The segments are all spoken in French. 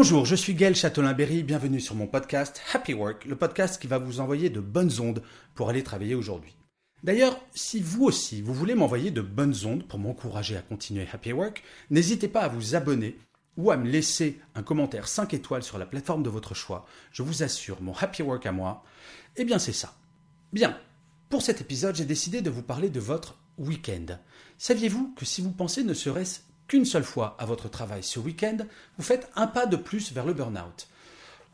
Bonjour, je suis Gaël Châtelain-Berry, bienvenue sur mon podcast Happy Work, le podcast qui va vous envoyer de bonnes ondes pour aller travailler aujourd'hui. D'ailleurs, si vous aussi, vous voulez m'envoyer de bonnes ondes pour m'encourager à continuer Happy Work, n'hésitez pas à vous abonner ou à me laisser un commentaire 5 étoiles sur la plateforme de votre choix. Je vous assure, mon Happy Work à moi, eh bien c'est ça. Bien, pour cet épisode, j'ai décidé de vous parler de votre week-end. Saviez-vous que si vous pensez ne serait-ce qu'une seule fois à votre travail ce week-end, vous faites un pas de plus vers le burn-out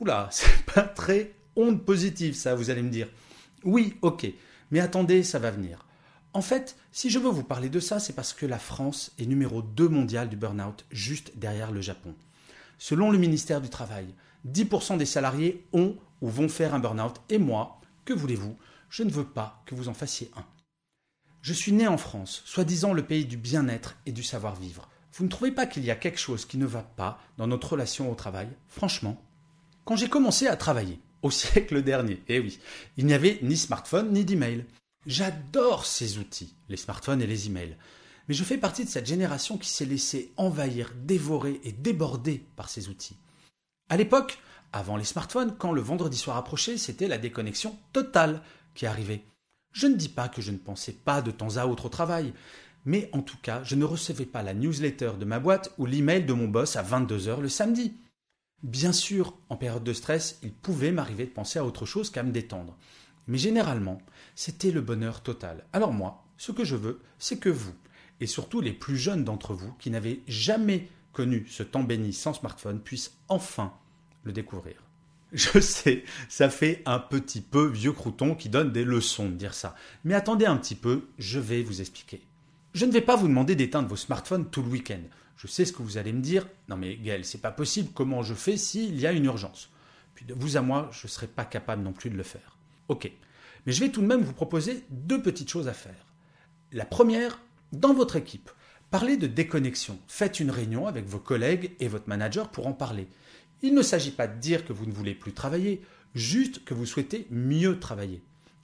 Oula, c'est pas très onde positive ça, vous allez me dire. Oui, ok, mais attendez, ça va venir. En fait, si je veux vous parler de ça, c'est parce que la France est numéro 2 mondial du burn-out, juste derrière le Japon. Selon le ministère du Travail, 10% des salariés ont ou vont faire un burn-out, et moi, que voulez-vous, je ne veux pas que vous en fassiez un. Je suis né en France, soi-disant le pays du bien-être et du savoir-vivre. Vous ne trouvez pas qu'il y a quelque chose qui ne va pas dans notre relation au travail? Franchement, quand j'ai commencé à travailler, au siècle dernier, eh oui, il n'y avait ni smartphone ni d'email. J'adore ces outils, les smartphones et les emails. Mais je fais partie de cette génération qui s'est laissée envahir, dévorer et déborder par ces outils. À l'époque, avant les smartphones, quand le vendredi soir approchait, c'était la déconnexion totale qui arrivait. Je ne dis pas que je ne pensais pas de temps à autre au travail, mais en tout cas, je ne recevais pas la newsletter de ma boîte ou l'email de mon boss à 22h le samedi. Bien sûr, en période de stress, il pouvait m'arriver de penser à autre chose qu'à me détendre. Mais généralement, c'était le bonheur total. Alors moi, ce que je veux, c'est que vous, et surtout les plus jeunes d'entre vous qui n'avaient jamais connu ce temps béni sans smartphone, puissent enfin le découvrir. Je sais, ça fait un petit peu vieux crouton qui donne des leçons de dire ça. Mais attendez un petit peu, je vais vous expliquer. Je ne vais pas vous demander d'éteindre vos smartphones tout le week-end. Je sais ce que vous allez me dire. Non mais Gaël, c'est pas possible. Comment je fais s'il y a une urgence? Puis de vous à moi, je ne serai pas capable non plus de le faire. Ok. Mais je vais tout de même vous proposer deux petites choses à faire. La première, dans votre équipe, parlez de déconnexion. Faites une réunion avec vos collègues et votre manager pour en parler. Il ne s'agit pas de dire que vous ne voulez plus travailler, juste que vous souhaitez mieux travailler.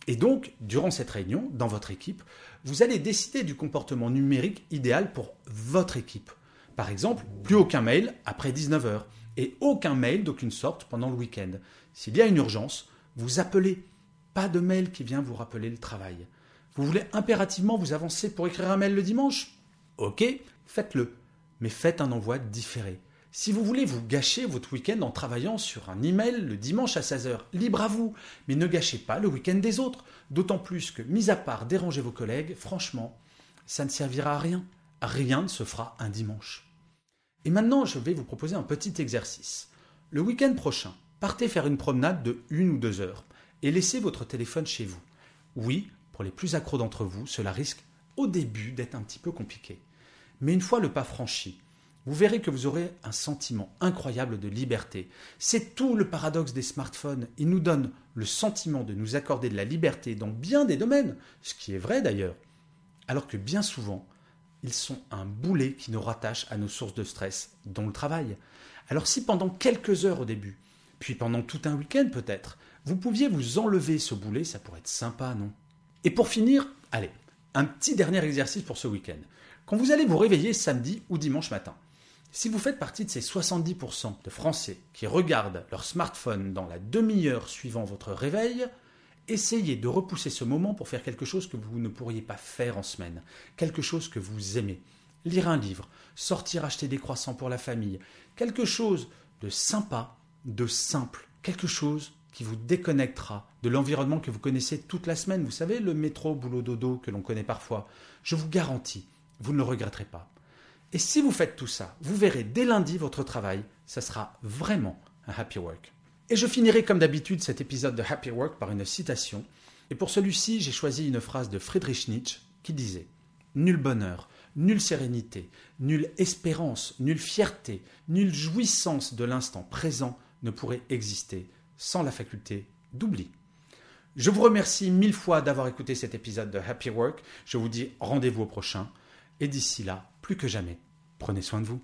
Et donc, durant cette réunion, dans votre équipe, vous allez décider du comportement numérique idéal pour votre équipe. Par exemple, plus aucun mail après 19h et aucun mail d'aucune sorte pendant le week-end. S'il y a une urgence, vous appelez. Pas de mail qui vient vous rappeler le travail. Vous voulez impérativement vous avancer pour écrire un mail le dimanche? Ok, faites-le. Mais faites un envoi différé. Si vous voulez vous gâcher votre week-end en travaillant sur un email le dimanche à 16h, libre à vous, mais ne gâchez pas le week-end des autres. D'autant plus que, mis à part déranger vos collègues, franchement, ça ne servira à rien. Rien ne se fera un dimanche. Et maintenant, je vais vous proposer un petit exercice. Le week-end prochain, partez faire une promenade de une ou deux heures et laissez votre téléphone chez vous. Oui, pour les plus accros d'entre vous, cela risque au début d'être un petit peu compliqué. Mais une fois le pas franchi, vous verrez que vous aurez un sentiment incroyable de liberté. C'est tout le paradoxe des smartphones. Ils nous donnent le sentiment de nous accorder de la liberté dans bien des domaines, ce qui est vrai d'ailleurs. Alors que bien souvent, ils sont un boulet qui nous rattache à nos sources de stress, dont le travail. Alors si pendant quelques heures au début, puis pendant tout un week-end peut-être, vous pouviez vous enlever ce boulet, ça pourrait être sympa, non? Et pour finir, allez, un petit dernier exercice pour ce week-end. Quand vous allez vous réveiller samedi ou dimanche matin, si vous faites partie de ces 70% de Français qui regardent leur smartphone dans la demi-heure suivant votre réveil, essayez de repousser ce moment pour faire quelque chose que vous ne pourriez pas faire en semaine, quelque chose que vous aimez. Lire un livre, sortir acheter des croissants pour la famille, quelque chose de sympa, de simple, quelque chose qui vous déconnectera de l'environnement que vous connaissez toute la semaine. Vous savez, le métro, boulot, dodo que l'on connaît parfois. Je vous garantis, vous ne le regretterez pas. Et si vous faites tout ça, vous verrez dès lundi votre travail, ça sera vraiment un happy work. Et je finirai comme d'habitude cet épisode de Happy Work par une citation Et pour celui-ci, j'ai choisi une phrase de Friedrich Nietzsche qui disait Nul bonheur, nulle sérénité, nulle espérance, nulle fierté, nulle jouissance de l'instant présent ne pourrait exister sans la faculté d'oubli. Je vous remercie mille fois d'avoir écouté cet épisode de Happy Work. Je vous dis rendez-vous au prochain. Et d'ici là, plus que jamais, prenez soin de vous.